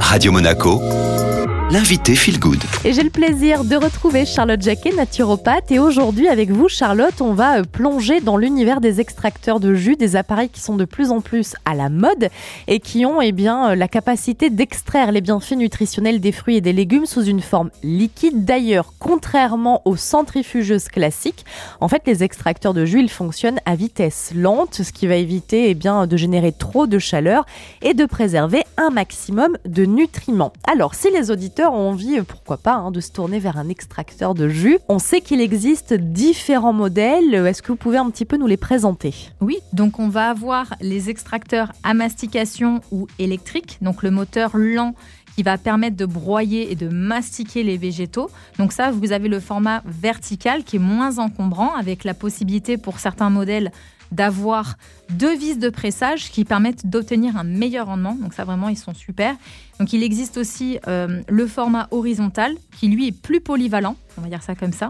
Radio Monaco, l'invité Feel Good. Et j'ai le plaisir de retrouver Charlotte Jacquet, naturopathe. Et aujourd'hui, avec vous, Charlotte, on va euh, plonger dans l'univers des extracteurs de jus, des appareils qui sont de plus en plus à la mode et qui ont eh bien, euh, la capacité d'extraire les bienfaits nutritionnels des fruits et des légumes sous une forme liquide. D'ailleurs, contrairement aux centrifugeuses classiques, en fait, les extracteurs de jus, ils fonctionnent à vitesse lente, ce qui va éviter eh bien, de générer trop de chaleur et de préserver un maximum de nutriments. Alors, si les auditeurs ont envie, euh, pourquoi pas, hein, de se tourner vers un extracteur de jus. On sait qu'il existe différents modèles. Est-ce que vous pouvez un petit peu nous les présenter? Oui, donc on va avoir les extracteurs à mastication ou électrique, donc le moteur lent qui va permettre de broyer et de mastiquer les végétaux. Donc ça, vous avez le format vertical qui est moins encombrant avec la possibilité pour certains modèles d'avoir deux vis de pressage qui permettent d'obtenir un meilleur rendement. Donc ça vraiment, ils sont super. Donc il existe aussi euh, le format horizontal qui lui est plus polyvalent, on va dire ça comme ça,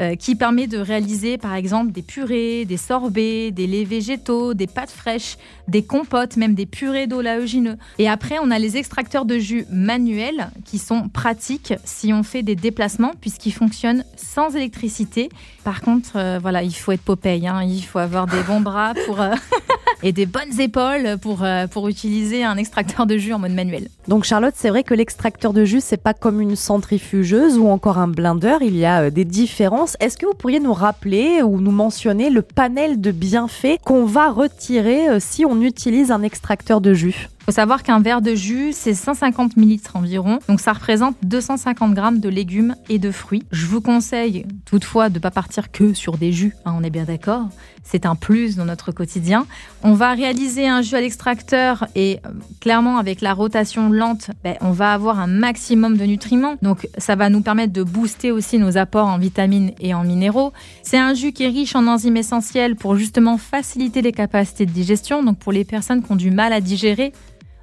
euh, qui permet de réaliser par exemple des purées, des sorbets, des laits végétaux, des pâtes fraîches, des compotes, même des purées d'oléagineux. Et après, on a les extracteurs de jus manuels qui sont pratiques si on fait des déplacements puisqu'ils fonctionnent sans électricité. Par contre, euh, voilà, il faut être Popeye, hein, il faut avoir des bons bras pour et des bonnes épaules pour, pour utiliser un extracteur de jus en mode manuel. Donc Charlotte, c'est vrai que l'extracteur de jus, c'est pas comme une centrifugeuse ou encore un blender, il y a euh, des différences. Est-ce que vous pourriez nous rappeler ou nous mentionner le panel de bienfaits qu'on va retirer euh, si on utilise un extracteur de jus? Il faut savoir qu'un verre de jus, c'est 150 ml environ, donc ça représente 250 grammes de légumes et de fruits. Je vous conseille toutefois de ne pas partir que sur des jus, hein, on est bien d'accord. C'est un plus dans notre quotidien. On va réaliser un jus à l'extracteur et euh, clairement avec la rotation lente, ben, on va avoir un maximum de nutriments. Donc ça va nous permettre de booster aussi nos apports en vitamines et en minéraux. C'est un jus qui est riche en enzymes essentielles pour justement faciliter les capacités de digestion. Donc pour les personnes qui ont du mal à digérer,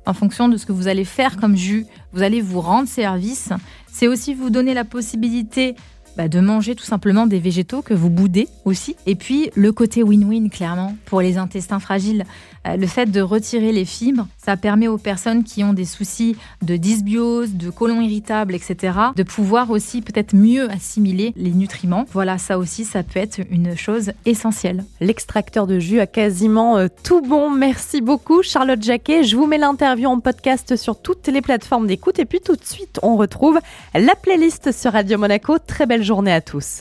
en fonction de ce que vous allez faire comme jus, vous allez vous rendre service. C'est aussi vous donner la possibilité bah, de manger tout simplement des végétaux que vous boudez aussi. Et puis le côté win-win, clairement, pour les intestins fragiles. Euh, le fait de retirer les fibres, ça permet aux personnes qui ont des soucis de dysbiose, de côlon irritable, etc., de pouvoir aussi peut-être mieux assimiler les nutriments. Voilà, ça aussi, ça peut être une chose essentielle. L'extracteur de jus a quasiment euh, tout bon. Merci beaucoup, Charlotte Jacquet. Je vous mets l'interview en podcast sur toutes les plateformes d'écoute. Et puis tout de suite, on retrouve la playlist sur Radio Monaco. Très journée à tous.